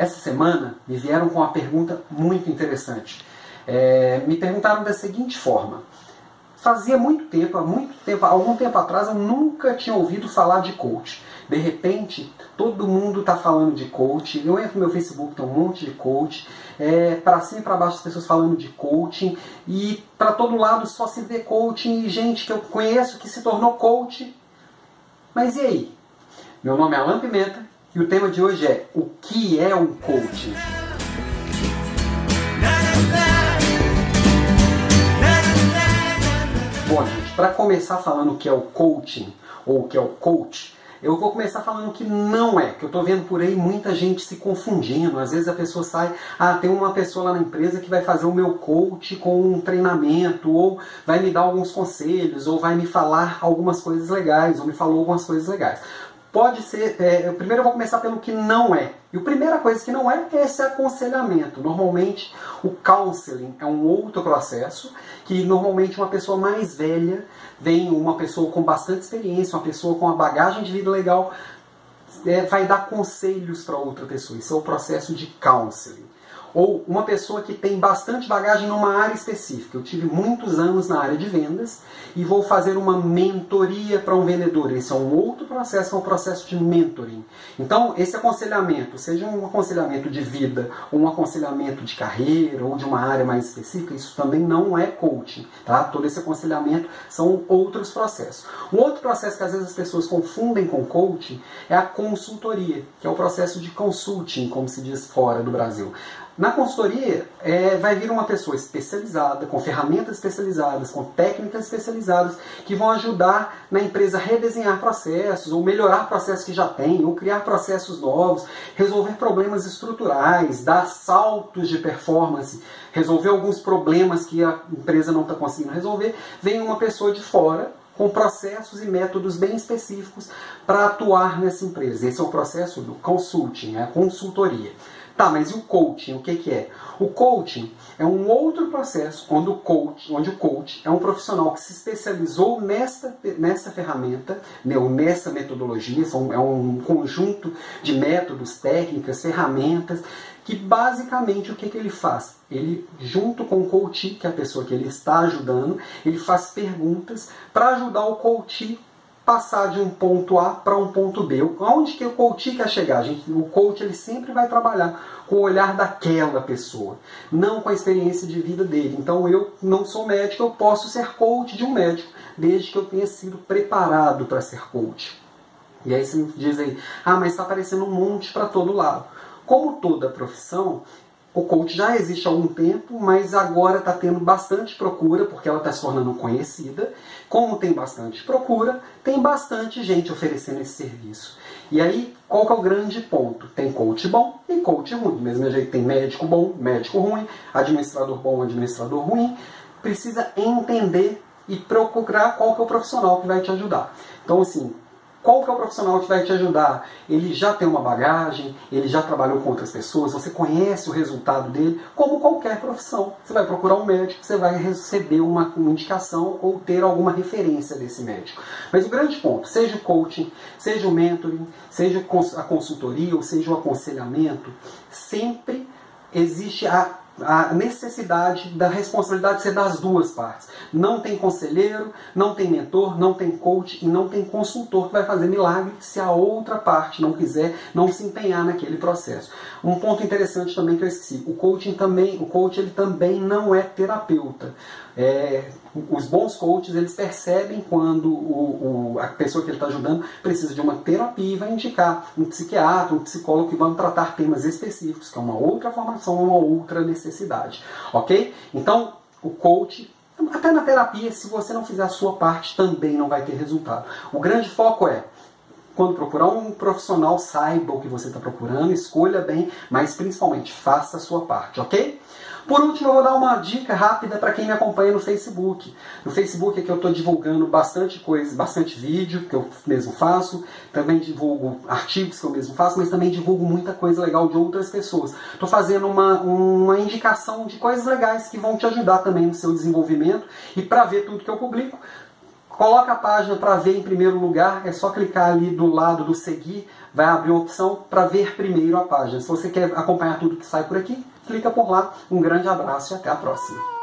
Essa semana me vieram com uma pergunta muito interessante. É, me perguntaram da seguinte forma: fazia muito tempo, há muito tempo, algum tempo atrás, eu nunca tinha ouvido falar de coach. De repente, todo mundo está falando de coach. Eu entro no meu Facebook, tem um monte de coach. É, para cima e para baixo as pessoas falando de coaching. E para todo lado só se vê coaching e gente que eu conheço que se tornou coach. Mas e aí? Meu nome é Alan Pimenta e o tema de hoje é o que é um coaching? Bom, gente, para começar falando o que é o coaching ou o que é o coach, eu vou começar falando que não é, que eu estou vendo por aí muita gente se confundindo. Às vezes a pessoa sai, ah, tem uma pessoa lá na empresa que vai fazer o meu coach com um treinamento, ou vai me dar alguns conselhos, ou vai me falar algumas coisas legais, ou me falou algumas coisas legais pode ser. É, primeiro eu vou começar pelo que não é. E a primeira coisa que não é é esse aconselhamento. Normalmente o counseling é um outro processo que normalmente uma pessoa mais velha vem uma pessoa com bastante experiência, uma pessoa com uma bagagem de vida legal, é, vai dar conselhos para outra pessoa. Isso é o processo de counseling ou uma pessoa que tem bastante bagagem numa área específica. Eu tive muitos anos na área de vendas e vou fazer uma mentoria para um vendedor. Esse é um outro processo, é um processo de mentoring. Então, esse aconselhamento, seja um aconselhamento de vida, ou um aconselhamento de carreira, ou de uma área mais específica, isso também não é coaching. Tá? Todo esse aconselhamento são outros processos. Um outro processo que às vezes as pessoas confundem com coaching é a consultoria, que é o processo de consulting, como se diz fora do Brasil. Na consultoria, é, vai vir uma pessoa especializada, com ferramentas especializadas, com técnicas especializadas, que vão ajudar na empresa a redesenhar processos, ou melhorar processos que já tem, ou criar processos novos, resolver problemas estruturais, dar saltos de performance, resolver alguns problemas que a empresa não está conseguindo resolver. Vem uma pessoa de fora com processos e métodos bem específicos para atuar nessa empresa. Esse é o processo do consulting, a consultoria. Tá, mas e o coaching? O que, que é? O coaching é um outro processo onde o coach, onde o coach é um profissional que se especializou nessa, nessa ferramenta, né, ou nessa metodologia, são, é um conjunto de métodos, técnicas, ferramentas, que basicamente o que, que ele faz? Ele, junto com o coach, que é a pessoa que ele está ajudando, ele faz perguntas para ajudar o coach passar de um ponto A para um ponto B. Onde que o coach quer chegar? Gente, o coach ele sempre vai trabalhar com o olhar daquela pessoa, não com a experiência de vida dele. Então eu não sou médico, eu posso ser coach de um médico, desde que eu tenha sido preparado para ser coach. E aí você me diz aí, ah, mas está aparecendo um monte para todo lado. Como toda profissão, o coach já existe há algum tempo, mas agora está tendo bastante procura, porque ela está se tornando conhecida. Como tem bastante procura, tem bastante gente oferecendo esse serviço. E aí, qual que é o grande ponto? Tem coach bom e coach ruim. Do mesmo jeito tem médico bom, médico ruim, administrador bom, administrador ruim. Precisa entender e procurar qual que é o profissional que vai te ajudar. Então, assim, qual que é o profissional que vai te ajudar? Ele já tem uma bagagem, ele já trabalhou com outras pessoas, você conhece o resultado dele, como qualquer profissão. Você vai procurar um médico, você vai receber uma, uma indicação ou ter alguma referência desse médico. Mas o grande ponto, seja o coaching, seja o mentoring, seja a consultoria ou seja o aconselhamento, sempre existe a a necessidade da responsabilidade ser das duas partes. Não tem conselheiro, não tem mentor, não tem coach e não tem consultor que vai fazer milagre se a outra parte não quiser, não se empenhar naquele processo. Um ponto interessante também que eu esqueci, o coaching também, o coach ele também não é terapeuta. É, os bons coaches eles percebem quando o, o a pessoa que ele está ajudando precisa de uma terapia e vai indicar um psiquiatra, um psicólogo que vão tratar temas específicos, que é uma outra formação, uma outra necessidade. Ok? Então, o coach até na terapia, se você não fizer a sua parte, também não vai ter resultado. O grande foco é quando procurar um profissional, saiba o que você está procurando, escolha bem, mas principalmente faça a sua parte, ok? Por último, eu vou dar uma dica rápida para quem me acompanha no Facebook. No Facebook é que eu estou divulgando bastante coisa, bastante vídeo que eu mesmo faço, também divulgo artigos que eu mesmo faço, mas também divulgo muita coisa legal de outras pessoas. Estou fazendo uma, uma indicação de coisas legais que vão te ajudar também no seu desenvolvimento e para ver tudo que eu publico, Coloca a página para ver em primeiro lugar, é só clicar ali do lado do seguir, vai abrir uma opção para ver primeiro a página. Se você quer acompanhar tudo que sai por aqui, clica por lá. Um grande abraço e até a próxima.